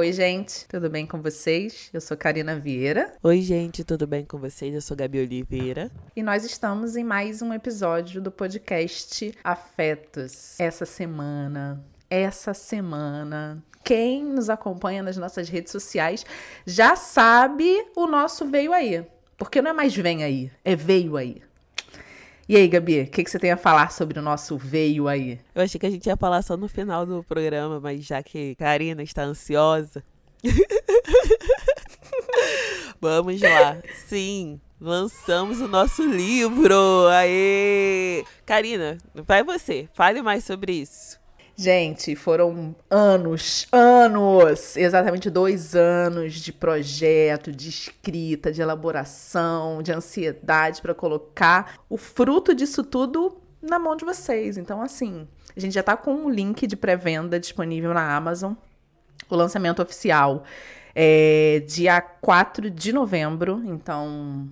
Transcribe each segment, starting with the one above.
Oi, gente, tudo bem com vocês? Eu sou Karina Vieira. Oi, gente, tudo bem com vocês? Eu sou Gabi Oliveira. E nós estamos em mais um episódio do podcast Afetos. Essa semana, essa semana, quem nos acompanha nas nossas redes sociais já sabe o nosso veio aí. Porque não é mais vem aí, é veio aí. E aí, Gabi, o que, que, você tem a falar sobre o nosso veio aí? Eu achei que a gente ia falar só no final do programa, mas já que Karina está ansiosa. Vamos lá. Sim, lançamos o nosso livro. Aê! Karina, vai você. Fale mais sobre isso. Gente, foram anos, anos, exatamente dois anos de projeto, de escrita, de elaboração, de ansiedade para colocar o fruto disso tudo na mão de vocês. Então, assim, a gente já está com um link de pré-venda disponível na Amazon. O lançamento oficial é dia 4 de novembro, então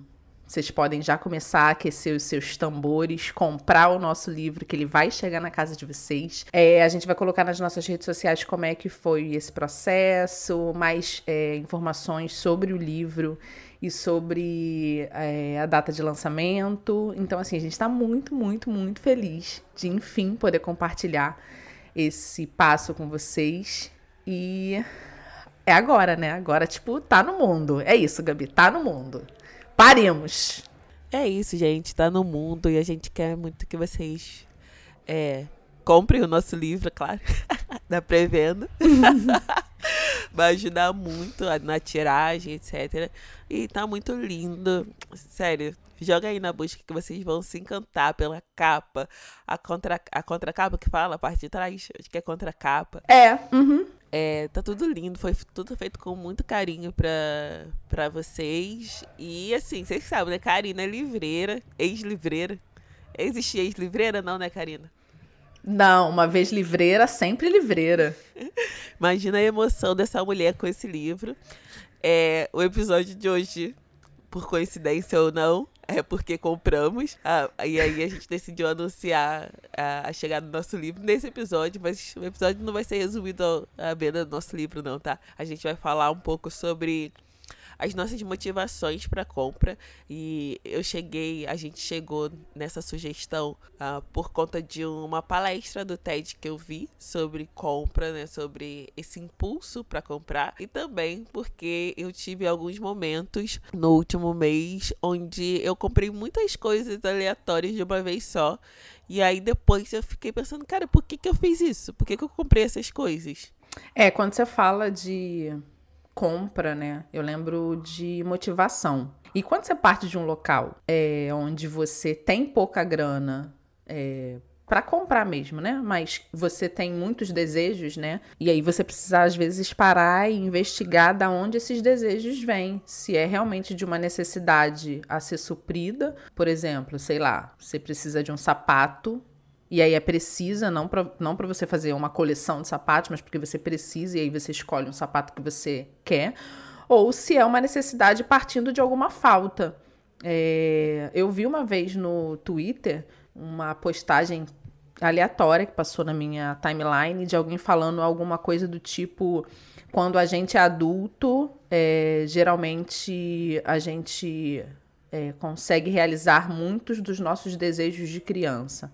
vocês podem já começar a aquecer os seus tambores, comprar o nosso livro, que ele vai chegar na casa de vocês. É, a gente vai colocar nas nossas redes sociais como é que foi esse processo, mais é, informações sobre o livro e sobre é, a data de lançamento. Então, assim, a gente está muito, muito, muito feliz de, enfim, poder compartilhar esse passo com vocês. E é agora, né? Agora, tipo, tá no mundo. É isso, Gabi, tá no mundo. Paremos. É isso, gente. Tá no mundo e a gente quer muito que vocês é, comprem o nosso livro, claro, da pré-venda. Vai ajudar muito na tiragem, etc. E tá muito lindo. Sério, joga aí na busca que vocês vão se encantar pela capa. A, contra, a contracapa que fala, a parte de trás, acho que é contracapa. É, uhum. É, tá tudo lindo, foi tudo feito com muito carinho pra, pra vocês. E assim, vocês sabem, né? Karina é livreira, ex-livreira. Existe ex-livreira, não, né, Karina? Não, uma vez livreira, sempre livreira. Imagina a emoção dessa mulher com esse livro. É, o episódio de hoje, por coincidência ou não, é porque compramos. Ah, e aí a gente decidiu anunciar a, a, chegada do nosso livro nesse episódio, mas o episódio não vai ser resumido à venda do nosso livro, não, tá? A gente vai falar um pouco sobre as nossas motivações para compra e eu cheguei, a gente chegou nessa sugestão uh, por conta de uma palestra do TED que eu vi sobre compra, né, sobre esse impulso para comprar e também porque eu tive alguns momentos no último mês onde eu comprei muitas coisas aleatórias de uma vez só e aí depois eu fiquei pensando, cara, por que, que eu fiz isso? Por que, que eu comprei essas coisas? É, quando você fala de compra, né? Eu lembro de motivação. E quando você parte de um local é, onde você tem pouca grana é, para comprar mesmo, né? Mas você tem muitos desejos, né? E aí você precisa às vezes parar e investigar da onde esses desejos vêm, se é realmente de uma necessidade a ser suprida, por exemplo, sei lá, você precisa de um sapato e aí é precisa, não para não você fazer uma coleção de sapatos, mas porque você precisa e aí você escolhe um sapato que você quer. Ou se é uma necessidade partindo de alguma falta. É, eu vi uma vez no Twitter uma postagem aleatória que passou na minha timeline de alguém falando alguma coisa do tipo: quando a gente é adulto, é, geralmente a gente é, consegue realizar muitos dos nossos desejos de criança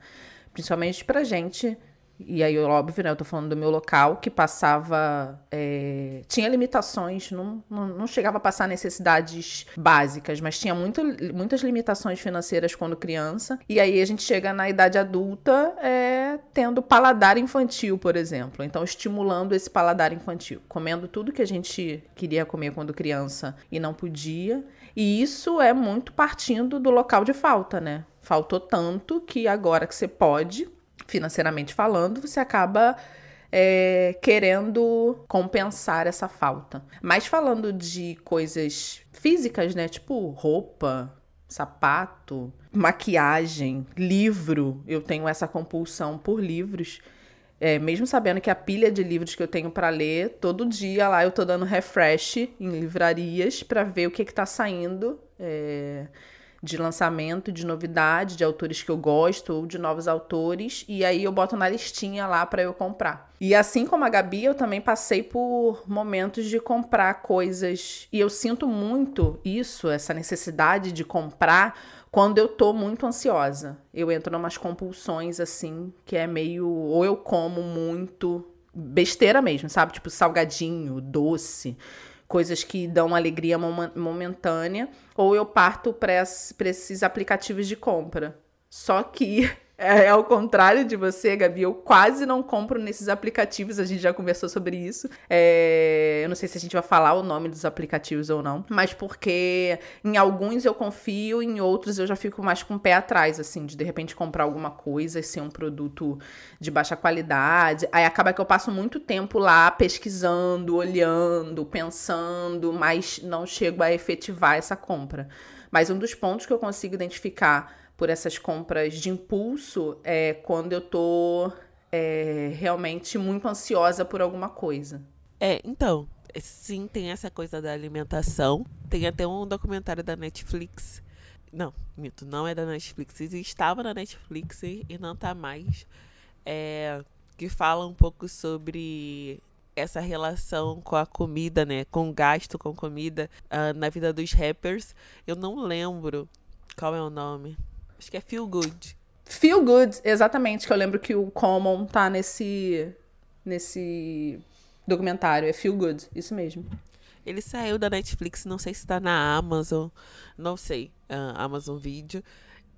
principalmente pra gente. E aí, óbvio, né? Eu tô falando do meu local, que passava. É, tinha limitações, não, não, não, chegava a passar necessidades básicas, mas tinha muito, muitas limitações financeiras quando criança. E aí a gente chega na idade adulta é, tendo paladar infantil, por exemplo. Então, estimulando esse paladar infantil, comendo tudo que a gente queria comer quando criança e não podia. E isso é muito partindo do local de falta, né? Faltou tanto que agora que você pode, financeiramente falando, você acaba é, querendo compensar essa falta. Mas falando de coisas físicas, né? Tipo roupa, sapato, maquiagem, livro. Eu tenho essa compulsão por livros. É, mesmo sabendo que a pilha de livros que eu tenho para ler, todo dia lá eu tô dando refresh em livrarias para ver o que, que tá saindo. É, de lançamento, de novidade, de autores que eu gosto ou de novos autores, e aí eu boto na listinha lá para eu comprar. E assim como a Gabi, eu também passei por momentos de comprar coisas, e eu sinto muito isso, essa necessidade de comprar quando eu tô muito ansiosa. Eu entro em umas compulsões assim, que é meio ou eu como muito besteira mesmo, sabe? Tipo salgadinho, doce coisas que dão alegria momentânea, ou eu parto para esses aplicativos de compra. Só que é, é ao contrário de você, Gabi. Eu quase não compro nesses aplicativos. A gente já conversou sobre isso. É, eu não sei se a gente vai falar o nome dos aplicativos ou não. Mas porque em alguns eu confio, em outros eu já fico mais com o pé atrás, assim, de de repente comprar alguma coisa e ser um produto de baixa qualidade. Aí acaba que eu passo muito tempo lá pesquisando, olhando, pensando, mas não chego a efetivar essa compra. Mas um dos pontos que eu consigo identificar por essas compras de impulso é quando eu tô é, realmente muito ansiosa por alguma coisa. É, então, sim, tem essa coisa da alimentação. Tem até um documentário da Netflix. Não, mito, não é da Netflix. Estava na Netflix e não tá mais. É, que fala um pouco sobre essa relação com a comida, né? Com o gasto com comida uh, na vida dos rappers. Eu não lembro qual é o nome. Acho que é Feel Good. Feel Good, exatamente, que eu lembro que o Common tá nesse nesse documentário, é Feel Good, isso mesmo. Ele saiu da Netflix, não sei se tá na Amazon, não sei, uh, Amazon Video.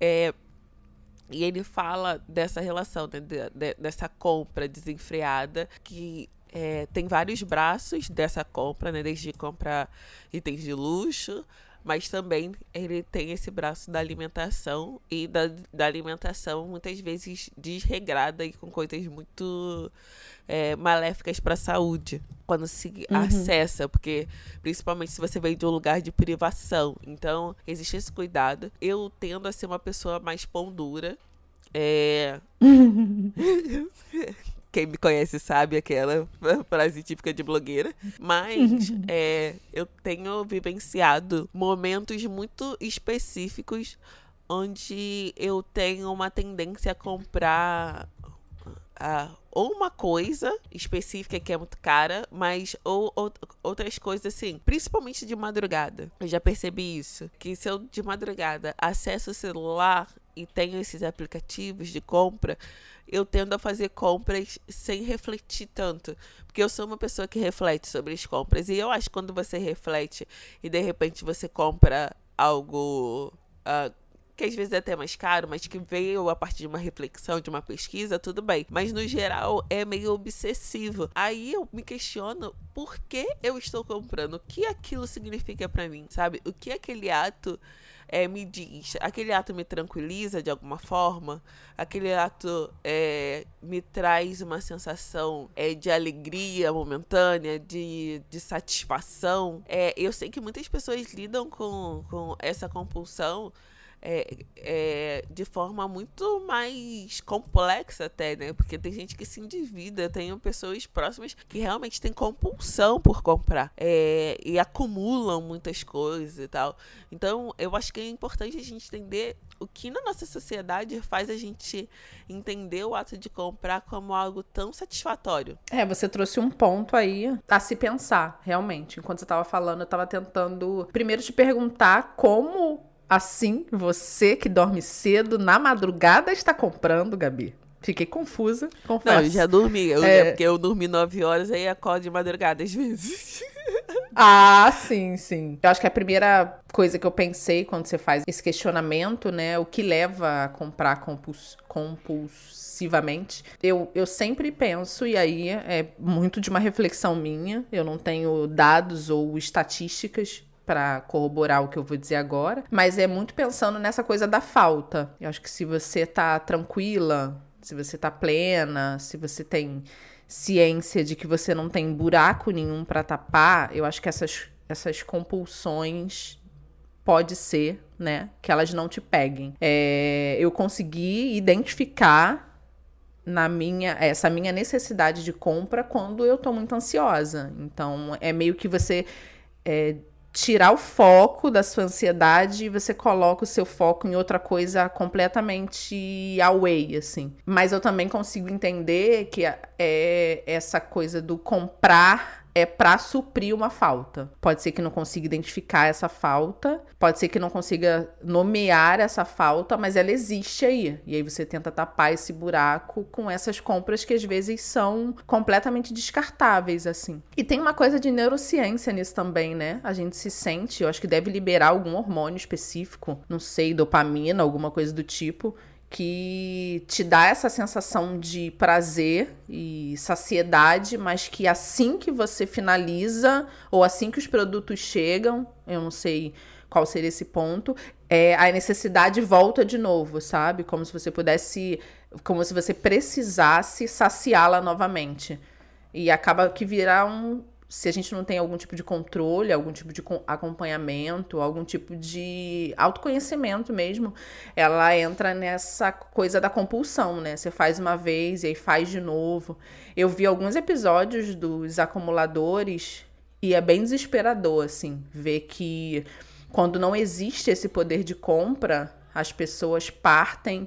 É, e ele fala dessa relação, né, de, de, dessa compra desenfreada, que é, tem vários braços dessa compra, né, desde comprar itens de luxo mas também ele tem esse braço da alimentação e da, da alimentação muitas vezes desregrada e com coisas muito é, maléficas para a saúde quando se uhum. acessa, porque principalmente se você vem de um lugar de privação, então existe esse cuidado. Eu tendo a ser uma pessoa mais pão dura, é... Quem me conhece sabe aquela frase típica de blogueira. Mas é, eu tenho vivenciado momentos muito específicos onde eu tenho uma tendência a comprar uh, ou uma coisa específica que é muito cara, mas ou, ou, outras coisas assim, principalmente de madrugada. Eu já percebi isso, que se eu de madrugada acesso o celular e tenho esses aplicativos de compra, eu tendo a fazer compras sem refletir tanto. Porque eu sou uma pessoa que reflete sobre as compras. E eu acho que quando você reflete e de repente você compra algo. Uh, que às vezes é até mais caro, mas que veio a partir de uma reflexão, de uma pesquisa, tudo bem. Mas no geral é meio obsessivo. Aí eu me questiono por que eu estou comprando, o que aquilo significa para mim, sabe? O que aquele ato é, me diz, aquele ato me tranquiliza de alguma forma, aquele ato é, me traz uma sensação é, de alegria momentânea, de, de satisfação. É, eu sei que muitas pessoas lidam com, com essa compulsão é, é, de forma muito mais complexa até, né? Porque tem gente que se endivida, tenho pessoas próximas que realmente têm compulsão por comprar é, e acumulam muitas coisas e tal. Então, eu acho que é importante a gente entender o que na nossa sociedade faz a gente entender o ato de comprar como algo tão satisfatório. É, você trouxe um ponto aí a se pensar, realmente. Enquanto você estava falando, eu estava tentando primeiro te perguntar como Assim, você que dorme cedo, na madrugada está comprando, Gabi. Fiquei confusa, confesso. Não, eu já dormi. Eu, é... Porque eu dormi nove horas, aí acordo de madrugada às vezes. Ah, sim, sim. Eu acho que a primeira coisa que eu pensei quando você faz esse questionamento, né? O que leva a comprar compuls compulsivamente. Eu, eu sempre penso, e aí é muito de uma reflexão minha, eu não tenho dados ou estatísticas para corroborar o que eu vou dizer agora, mas é muito pensando nessa coisa da falta. Eu acho que se você tá tranquila, se você tá plena, se você tem ciência de que você não tem buraco nenhum para tapar, eu acho que essas, essas compulsões pode ser, né, que elas não te peguem. É, eu consegui identificar na minha essa minha necessidade de compra quando eu tô muito ansiosa. Então é meio que você é, tirar o foco da sua ansiedade e você coloca o seu foco em outra coisa completamente away, assim. Mas eu também consigo entender que é essa coisa do comprar é para suprir uma falta. Pode ser que não consiga identificar essa falta, pode ser que não consiga nomear essa falta, mas ela existe aí. E aí você tenta tapar esse buraco com essas compras que às vezes são completamente descartáveis, assim. E tem uma coisa de neurociência nisso também, né? A gente se sente, eu acho que deve liberar algum hormônio específico, não sei, dopamina, alguma coisa do tipo, que te dá essa sensação de prazer e saciedade, mas que assim que você finaliza ou assim que os produtos chegam, eu não sei qual seria esse ponto, é, a necessidade volta de novo, sabe? Como se você pudesse, como se você precisasse saciá-la novamente. E acaba que virar um, se a gente não tem algum tipo de controle, algum tipo de acompanhamento, algum tipo de autoconhecimento mesmo, ela entra nessa coisa da compulsão, né? Você faz uma vez e aí faz de novo. Eu vi alguns episódios dos acumuladores e é bem desesperador, assim, ver que quando não existe esse poder de compra, as pessoas partem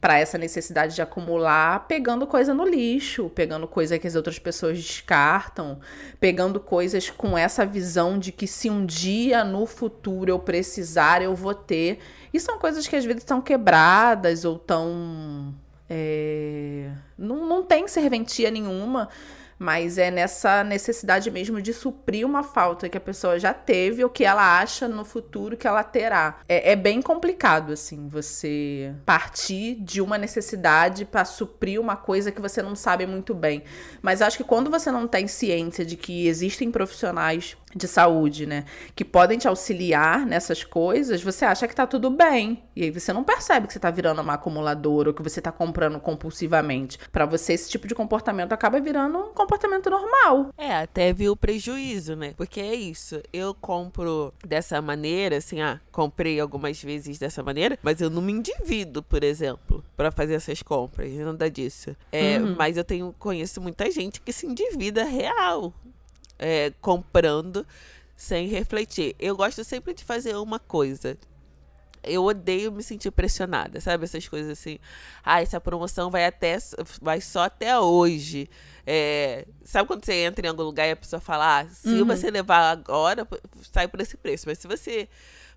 para essa necessidade de acumular, pegando coisa no lixo, pegando coisa que as outras pessoas descartam, pegando coisas com essa visão de que se um dia no futuro eu precisar, eu vou ter. E são coisas que às vezes estão quebradas ou tão. É, não, não tem serventia nenhuma mas é nessa necessidade mesmo de suprir uma falta que a pessoa já teve ou que ela acha no futuro que ela terá. É, é bem complicado, assim, você partir de uma necessidade para suprir uma coisa que você não sabe muito bem. Mas acho que quando você não tem ciência de que existem profissionais de saúde, né, que podem te auxiliar nessas coisas, você acha que tá tudo bem. E aí você não percebe que você tá virando uma acumuladora ou que você tá comprando compulsivamente. Para você esse tipo de comportamento acaba virando um comportamento normal. É, até viu prejuízo, né? Porque é isso, eu compro dessa maneira, assim, ah, comprei algumas vezes dessa maneira, mas eu não me endivido, por exemplo, para fazer essas compras, nada disso. É, uhum. mas eu tenho conheço muita gente que se endivida real é, comprando sem refletir. Eu gosto sempre de fazer uma coisa. Eu odeio me sentir pressionada, sabe? Essas coisas assim. Ah, essa promoção vai até vai só até hoje. É, sabe quando você entra em algum lugar e a pessoa fala, ah, se uhum. você levar agora, sai por esse preço. Mas se você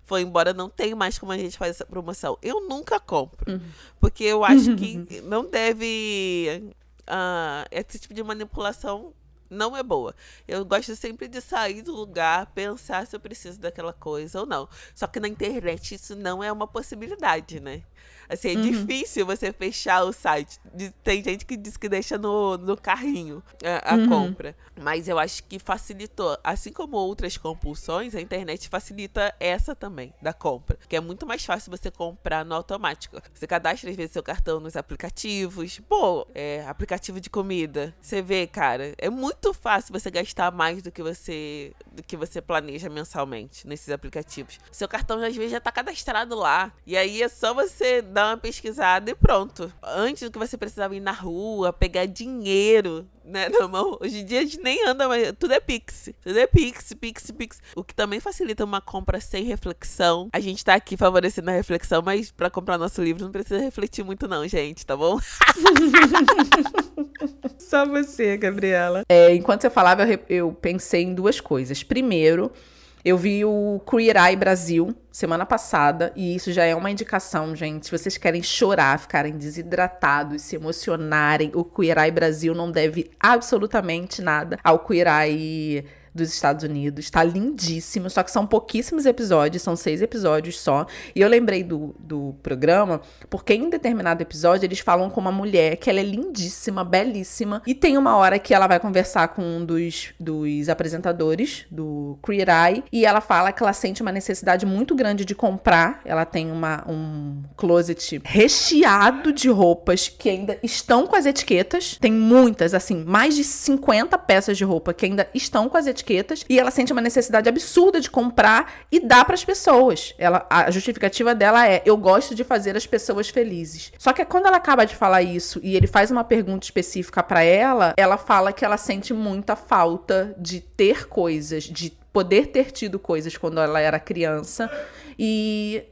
for embora, não tem mais como a gente fazer essa promoção. Eu nunca compro. Uhum. Porque eu acho que não deve. Uh, esse tipo de manipulação não é boa. Eu gosto sempre de sair do lugar, pensar se eu preciso daquela coisa ou não. Só que na internet isso não é uma possibilidade, né? Assim, é uhum. difícil você fechar o site. Tem gente que diz que deixa no, no carrinho a, a uhum. compra. Mas eu acho que facilitou. Assim como outras compulsões, a internet facilita essa também, da compra. Que é muito mais fácil você comprar no automático. Você cadastra, às vezes, seu cartão nos aplicativos. Pô, é, aplicativo de comida. Você vê, cara, é muito fácil você gastar mais do que você, do que você planeja mensalmente nesses aplicativos. Seu cartão, às vezes, já tá cadastrado lá. E aí é só você dar uma pesquisada e pronto. Antes do que você precisava ir na rua, pegar dinheiro, né, na mão. Hoje em dia a gente nem anda, mas tudo é Pix. Tudo é Pix, Pix, Pix. O que também facilita uma compra sem reflexão. A gente tá aqui favorecendo a reflexão, mas para comprar nosso livro não precisa refletir muito não, gente, tá bom? Só você, Gabriela. É, enquanto você falava, eu, eu pensei em duas coisas. Primeiro, eu vi o Queer Eye Brasil semana passada e isso já é uma indicação, gente. Se vocês querem chorar, ficarem desidratados, se emocionarem, o Queer Eye Brasil não deve absolutamente nada ao Queer Eye dos Estados Unidos. Tá lindíssimo, só que são pouquíssimos episódios, são seis episódios só. E eu lembrei do, do programa porque em determinado episódio eles falam com uma mulher que ela é lindíssima, belíssima. E tem uma hora que ela vai conversar com um dos, dos apresentadores do Queer Eye e ela fala que ela sente uma necessidade muito grande de comprar. Ela tem uma, um closet recheado de roupas que ainda estão com as etiquetas. Tem muitas, assim, mais de 50 peças de roupa que ainda estão com as etiquetas etiquetas e ela sente uma necessidade absurda de comprar e dar para as pessoas. Ela, a justificativa dela é: eu gosto de fazer as pessoas felizes. Só que quando ela acaba de falar isso e ele faz uma pergunta específica para ela, ela fala que ela sente muita falta de ter coisas, de poder ter tido coisas quando ela era criança e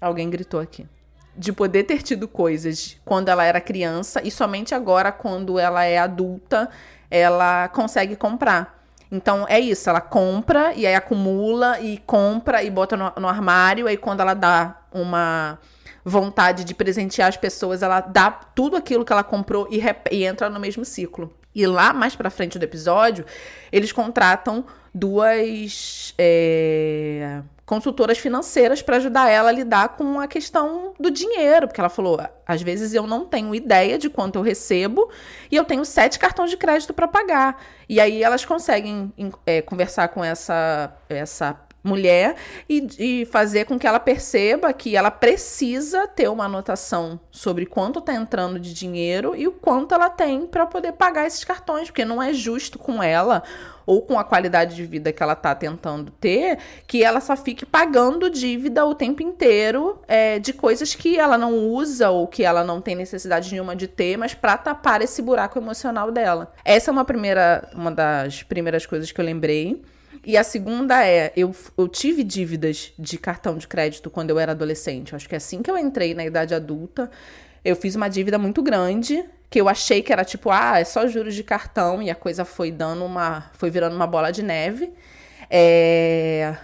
alguém gritou aqui de poder ter tido coisas quando ela era criança e somente agora, quando ela é adulta, ela consegue comprar. Então é isso, ela compra e aí acumula e compra e bota no, no armário, aí quando ela dá uma vontade de presentear as pessoas, ela dá tudo aquilo que ela comprou e, e entra no mesmo ciclo. E lá mais pra frente do episódio, eles contratam duas é, consultoras financeiras para ajudar ela a lidar com a questão do dinheiro, porque ela falou: às vezes eu não tenho ideia de quanto eu recebo e eu tenho sete cartões de crédito para pagar. E aí elas conseguem é, conversar com essa essa mulher e, e, fazer com que ela perceba que ela precisa ter uma anotação sobre quanto está entrando de dinheiro e o quanto ela tem para poder pagar esses cartões, porque não é justo com ela ou com a qualidade de vida que ela está tentando ter, que ela só fique pagando dívida o tempo inteiro é, de coisas que ela não usa ou que ela não tem necessidade nenhuma de ter, mas para tapar esse buraco emocional dela. Essa é uma primeira, uma das primeiras coisas que eu lembrei. E a segunda é, eu, eu tive dívidas de cartão de crédito quando eu era adolescente. Eu acho que é assim que eu entrei na idade adulta, eu fiz uma dívida muito grande, que eu achei que era tipo, ah, é só juros de cartão, e a coisa foi dando uma. foi virando uma bola de neve. É,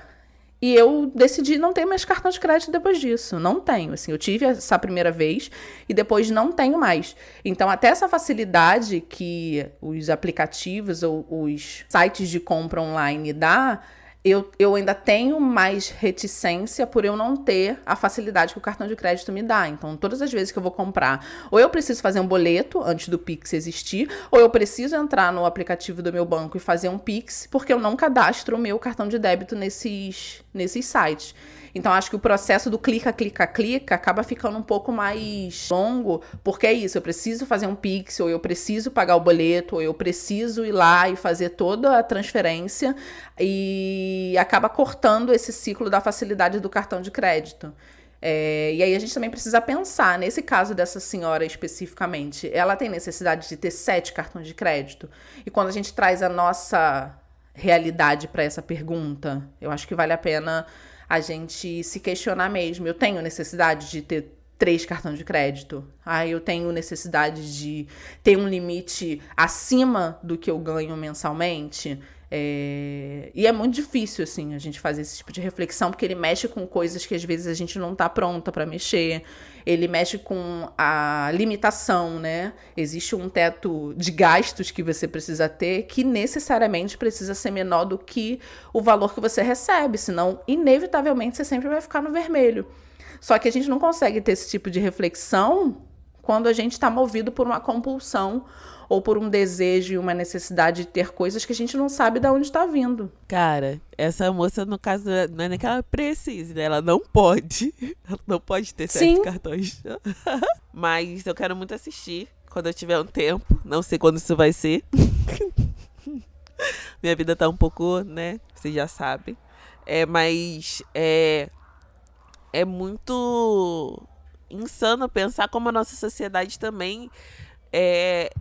e eu decidi não ter mais cartão de crédito depois disso. Não tenho. Assim, eu tive essa primeira vez e depois não tenho mais. Então, até essa facilidade que os aplicativos ou os sites de compra online dá, eu, eu ainda tenho mais reticência por eu não ter a facilidade que o cartão de crédito me dá. Então, todas as vezes que eu vou comprar, ou eu preciso fazer um boleto antes do Pix existir, ou eu preciso entrar no aplicativo do meu banco e fazer um Pix, porque eu não cadastro o meu cartão de débito nesses, nesses sites. Então, acho que o processo do clica, clica, clica acaba ficando um pouco mais longo, porque é isso, eu preciso fazer um Pix, ou eu preciso pagar o boleto, ou eu preciso ir lá e fazer toda a transferência, e acaba cortando esse ciclo da facilidade do cartão de crédito. É, e aí a gente também precisa pensar, nesse caso dessa senhora especificamente, ela tem necessidade de ter sete cartões de crédito? E quando a gente traz a nossa realidade para essa pergunta, eu acho que vale a pena a gente se questionar mesmo. Eu tenho necessidade de ter três cartões de crédito. Ah, eu tenho necessidade de ter um limite acima do que eu ganho mensalmente. É... E é muito difícil, assim, a gente fazer esse tipo de reflexão, porque ele mexe com coisas que às vezes a gente não está pronta para mexer. Ele mexe com a limitação, né? Existe um teto de gastos que você precisa ter que necessariamente precisa ser menor do que o valor que você recebe, senão, inevitavelmente, você sempre vai ficar no vermelho. Só que a gente não consegue ter esse tipo de reflexão quando a gente está movido por uma compulsão ou por um desejo e uma necessidade de ter coisas que a gente não sabe de onde está vindo. Cara, essa moça, no caso, não é nem que ela precise, né? Ela não pode. Ela não pode ter sete Sim. cartões. Mas eu quero muito assistir quando eu tiver um tempo. Não sei quando isso vai ser. Minha vida tá um pouco, né? Vocês já sabem. É, mas é, é muito insano pensar como a nossa sociedade também é,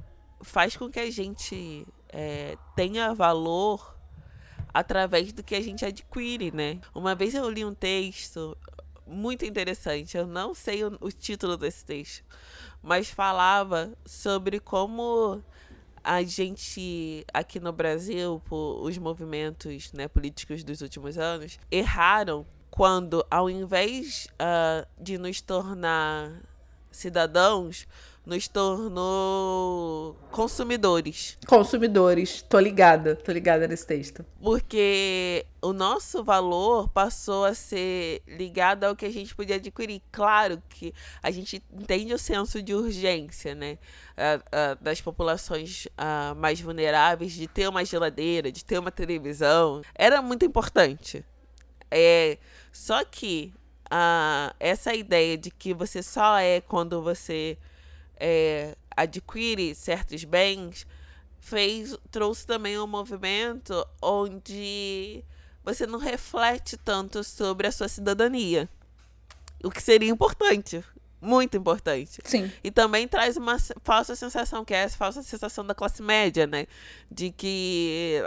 faz com que a gente é, tenha valor através do que a gente adquire, né? Uma vez eu li um texto muito interessante, eu não sei o, o título desse texto, mas falava sobre como a gente aqui no Brasil, por os movimentos né, políticos dos últimos anos, erraram quando, ao invés uh, de nos tornar cidadãos, nos tornou consumidores. Consumidores, tô ligada, tô ligada nesse texto. Porque o nosso valor passou a ser ligado ao que a gente podia adquirir. Claro que a gente entende o senso de urgência, né? Uh, uh, das populações mais vulneráveis, de ter uma geladeira, de ter uma televisão. Era muito importante. É, só que essa ideia de que você só é quando você é, adquire certos bens fez trouxe também um movimento onde você não reflete tanto sobre a sua cidadania. O que seria importante. Muito importante. Sim. E também traz uma falsa sensação, que é essa falsa sensação da classe média, né? De que.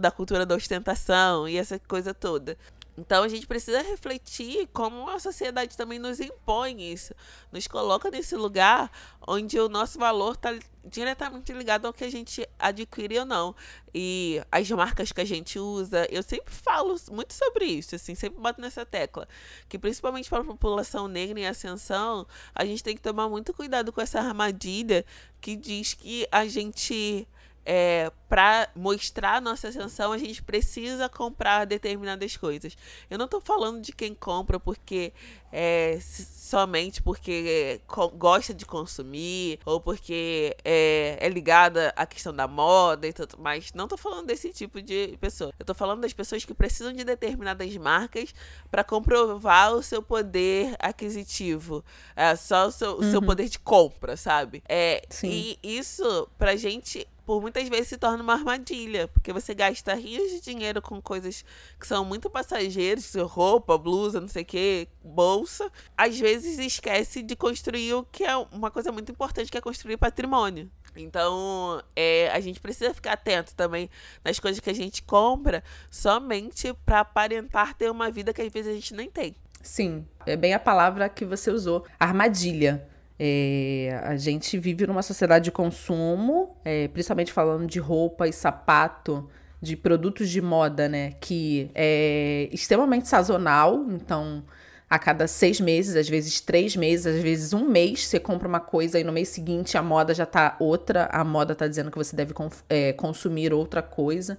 da cultura da ostentação e essa coisa toda. Então a gente precisa refletir como a sociedade também nos impõe isso, nos coloca nesse lugar onde o nosso valor está diretamente ligado ao que a gente adquire ou não. E as marcas que a gente usa, eu sempre falo muito sobre isso, assim, sempre boto nessa tecla, que principalmente para a população negra em ascensão, a gente tem que tomar muito cuidado com essa armadilha que diz que a gente é, para mostrar nossa ascensão, a gente precisa comprar determinadas coisas. Eu não estou falando de quem compra porque é, somente porque é, gosta de consumir ou porque é, é ligada à questão da moda e tudo mais. Não estou falando desse tipo de pessoa. Eu estou falando das pessoas que precisam de determinadas marcas para comprovar o seu poder aquisitivo, é, só o seu, uhum. seu poder de compra, sabe? É, Sim. E isso, pra gente por muitas vezes se torna uma armadilha, porque você gasta rios de dinheiro com coisas que são muito passageiras, roupa, blusa, não sei o que, bolsa. Às vezes esquece de construir o que é uma coisa muito importante, que é construir patrimônio. Então, é, a gente precisa ficar atento também nas coisas que a gente compra somente para aparentar ter uma vida que às vezes a gente nem tem. Sim, é bem a palavra que você usou, armadilha. É, a gente vive numa sociedade de consumo, é, principalmente falando de roupa e sapato, de produtos de moda, né? Que é extremamente sazonal, então a cada seis meses, às vezes três meses, às vezes um mês, você compra uma coisa e no mês seguinte a moda já tá outra, a moda tá dizendo que você deve é, consumir outra coisa.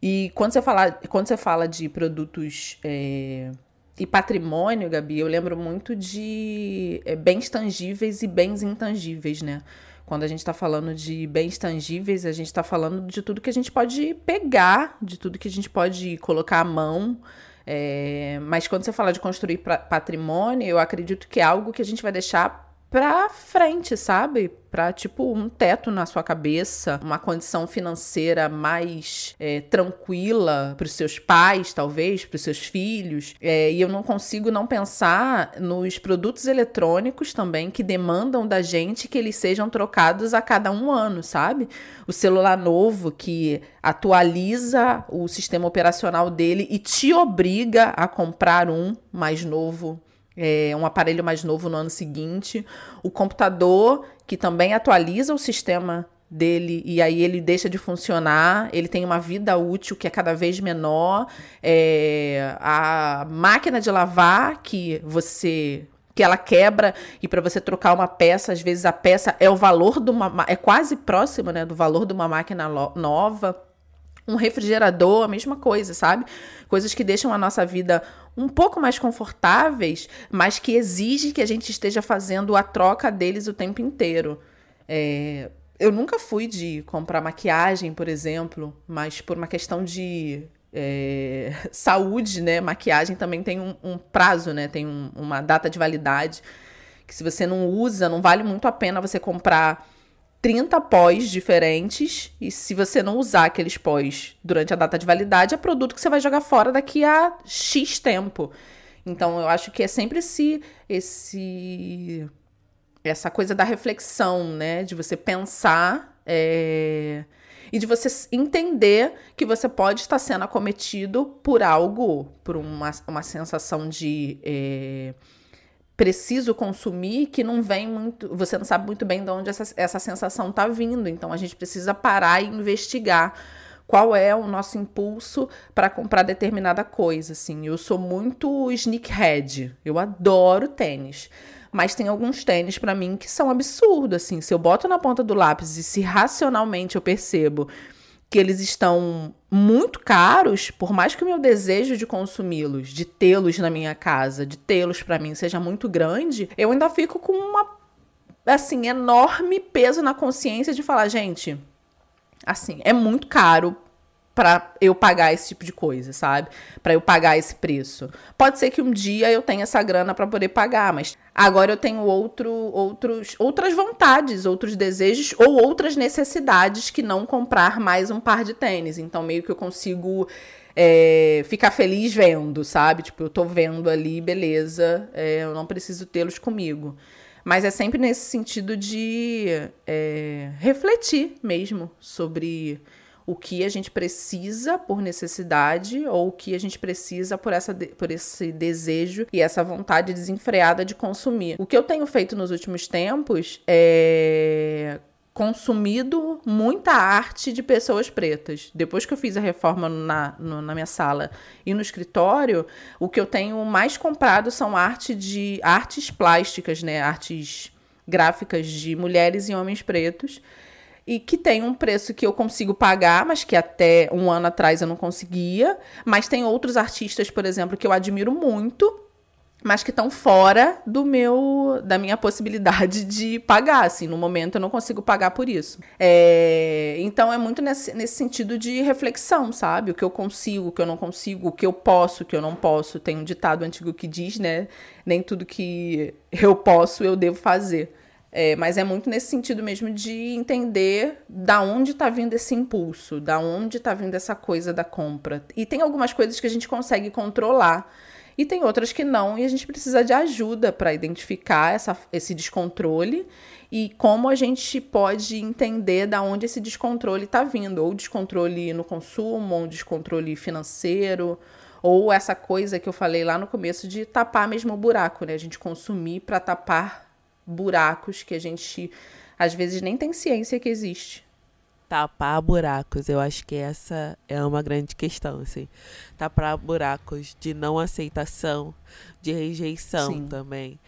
E quando você fala, quando você fala de produtos é, e patrimônio, Gabi, eu lembro muito de é, bens tangíveis e bens intangíveis, né? Quando a gente está falando de bens tangíveis, a gente está falando de tudo que a gente pode pegar, de tudo que a gente pode colocar à mão. É, mas quando você fala de construir patrimônio, eu acredito que é algo que a gente vai deixar pra frente, sabe? Pra, tipo, um teto na sua cabeça, uma condição financeira mais é, tranquila pros seus pais, talvez, pros seus filhos. É, e eu não consigo não pensar nos produtos eletrônicos também que demandam da gente que eles sejam trocados a cada um ano, sabe? O celular novo que atualiza o sistema operacional dele e te obriga a comprar um mais novo é, um aparelho mais novo no ano seguinte, o computador que também atualiza o sistema dele e aí ele deixa de funcionar, ele tem uma vida útil que é cada vez menor, é, a máquina de lavar que você que ela quebra e para você trocar uma peça, às vezes a peça é o valor de uma é quase próximo, né, do valor de uma máquina nova. Um refrigerador, a mesma coisa, sabe? Coisas que deixam a nossa vida um pouco mais confortáveis, mas que exige que a gente esteja fazendo a troca deles o tempo inteiro. É, eu nunca fui de comprar maquiagem, por exemplo, mas por uma questão de é, saúde, né? Maquiagem também tem um, um prazo, né? Tem um, uma data de validade que se você não usa, não vale muito a pena você comprar 30 pós diferentes e se você não usar aqueles pós durante a data de validade, é produto que você vai jogar fora daqui a X tempo. Então eu acho que é sempre esse esse essa coisa da reflexão, né, de você pensar é, e de você entender que você pode estar sendo acometido por algo, por uma, uma sensação de é, preciso consumir que não vem muito. Você não sabe muito bem de onde essa, essa sensação está vindo. Então a gente precisa parar e investigar qual é o nosso impulso para comprar determinada coisa. Assim, eu sou muito sneakhead. Eu adoro tênis. Mas tem alguns tênis para mim que são absurdos, assim. Se eu boto na ponta do lápis e se racionalmente eu percebo que eles estão muito caros, por mais que o meu desejo de consumi-los, de tê-los na minha casa, de tê-los para mim seja muito grande, eu ainda fico com uma assim enorme peso na consciência de falar, gente, assim, é muito caro para eu pagar esse tipo de coisa, sabe? Para eu pagar esse preço. Pode ser que um dia eu tenha essa grana para poder pagar, mas Agora eu tenho outro, outros, outras vontades, outros desejos ou outras necessidades que não comprar mais um par de tênis. Então, meio que eu consigo é, ficar feliz vendo, sabe? Tipo, eu tô vendo ali, beleza, é, eu não preciso tê-los comigo. Mas é sempre nesse sentido de é, refletir mesmo sobre o que a gente precisa por necessidade ou o que a gente precisa por, essa, por esse desejo e essa vontade desenfreada de consumir. O que eu tenho feito nos últimos tempos é consumido muita arte de pessoas pretas. Depois que eu fiz a reforma na, no, na minha sala e no escritório, o que eu tenho mais comprado são arte de artes plásticas, né? Artes gráficas de mulheres e homens pretos e que tem um preço que eu consigo pagar, mas que até um ano atrás eu não conseguia. Mas tem outros artistas, por exemplo, que eu admiro muito, mas que estão fora do meu da minha possibilidade de pagar. Assim, no momento eu não consigo pagar por isso. É, então é muito nesse, nesse sentido de reflexão, sabe? O que eu consigo, o que eu não consigo, o que eu posso, o que eu não posso. Tem um ditado antigo que diz, né? Nem tudo que eu posso eu devo fazer. É, mas é muito nesse sentido mesmo de entender da onde está vindo esse impulso, da onde está vindo essa coisa da compra. E tem algumas coisas que a gente consegue controlar e tem outras que não, e a gente precisa de ajuda para identificar essa, esse descontrole e como a gente pode entender da onde esse descontrole está vindo, ou descontrole no consumo, ou descontrole financeiro, ou essa coisa que eu falei lá no começo de tapar mesmo o buraco, né? A gente consumir para tapar buracos que a gente às vezes nem tem ciência que existe. Tapar buracos, eu acho que essa é uma grande questão, assim. Tapar buracos de não aceitação, de rejeição Sim. também.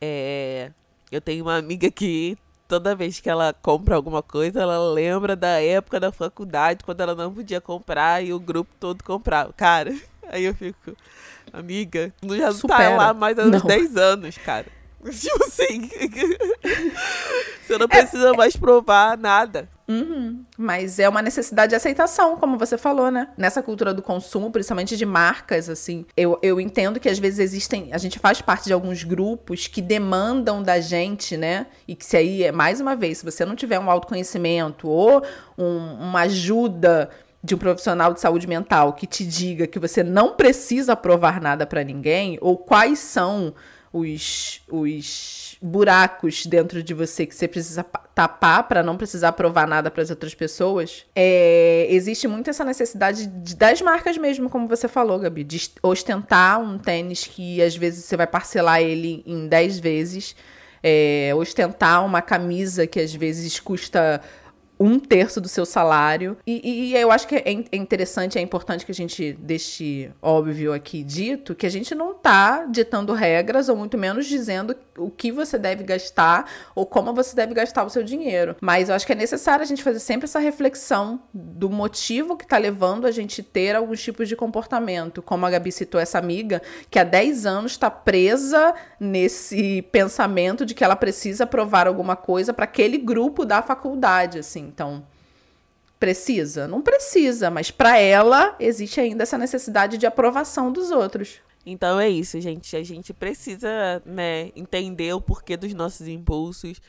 É, eu tenho uma amiga que toda vez que ela compra alguma coisa, ela lembra da época da faculdade, quando ela não podia comprar e o grupo todo comprava. Cara, aí eu fico, amiga, não já não tá lá mais há uns 10 anos, cara. Tipo assim. você não precisa é, mais provar nada. Uhum. Mas é uma necessidade de aceitação, como você falou, né? Nessa cultura do consumo, principalmente de marcas, assim. Eu, eu entendo que às vezes existem. A gente faz parte de alguns grupos que demandam da gente, né? E que se aí, é mais uma vez, se você não tiver um autoconhecimento ou um, uma ajuda de um profissional de saúde mental que te diga que você não precisa provar nada para ninguém, ou quais são os, os buracos dentro de você que você precisa tapar para não precisar provar nada para as outras pessoas, é, existe muito essa necessidade de, das marcas mesmo, como você falou, Gabi, de ostentar um tênis que às vezes você vai parcelar ele em 10 vezes. É, ostentar uma camisa que às vezes custa um terço do seu salário. E, e eu acho que é, é interessante, é importante que a gente deixe óbvio aqui dito que a gente não está ditando regras, ou muito menos dizendo o que você deve gastar ou como você deve gastar o seu dinheiro. Mas eu acho que é necessário a gente fazer sempre essa reflexão do motivo que está levando a gente ter alguns tipos de comportamento. Como a Gabi citou essa amiga, que há 10 anos está presa nesse pensamento de que ela precisa provar alguma coisa para aquele grupo da faculdade, assim. Então, precisa? Não precisa, mas para ela existe ainda essa necessidade de aprovação dos outros. Então é isso, gente. A gente precisa, né, entender o porquê dos nossos impulsos,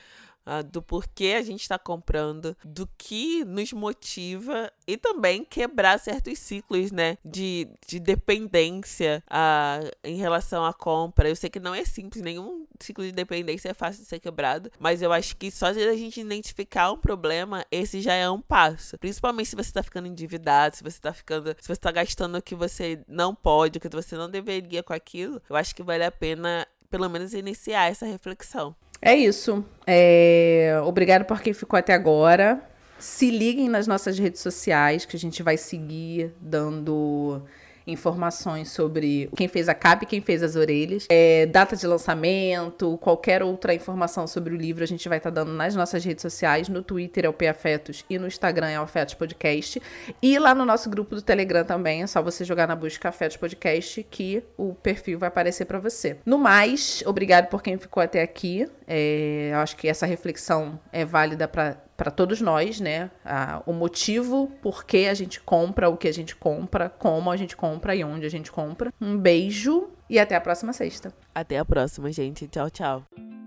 uh, do porquê a gente está comprando, do que nos motiva e também quebrar certos ciclos, né, de, de dependência uh, em relação à compra. Eu sei que não é simples, nenhum ciclo de dependência é fácil de ser quebrado, mas eu acho que só de a gente identificar um problema, esse já é um passo. Principalmente se você está ficando endividado, se você está ficando, se você está gastando o que você não pode, o que você não deveria com aquilo, eu acho que vale a pena pelo menos iniciar essa reflexão. É isso. É... Obrigado por quem ficou até agora. Se liguem nas nossas redes sociais, que a gente vai seguir dando informações sobre quem fez a capa e quem fez as orelhas, é, data de lançamento, qualquer outra informação sobre o livro a gente vai estar tá dando nas nossas redes sociais, no Twitter é o Afetos e no Instagram é o Afetos Podcast e lá no nosso grupo do Telegram também é só você jogar na busca Afetos Podcast que o perfil vai aparecer para você. No mais, obrigado por quem ficou até aqui. É, eu acho que essa reflexão é válida para para todos nós, né? O motivo por que a gente compra o que a gente compra, como a gente compra e onde a gente compra. Um beijo E até a próxima sexta. Até a próxima, gente. Tchau, tchau.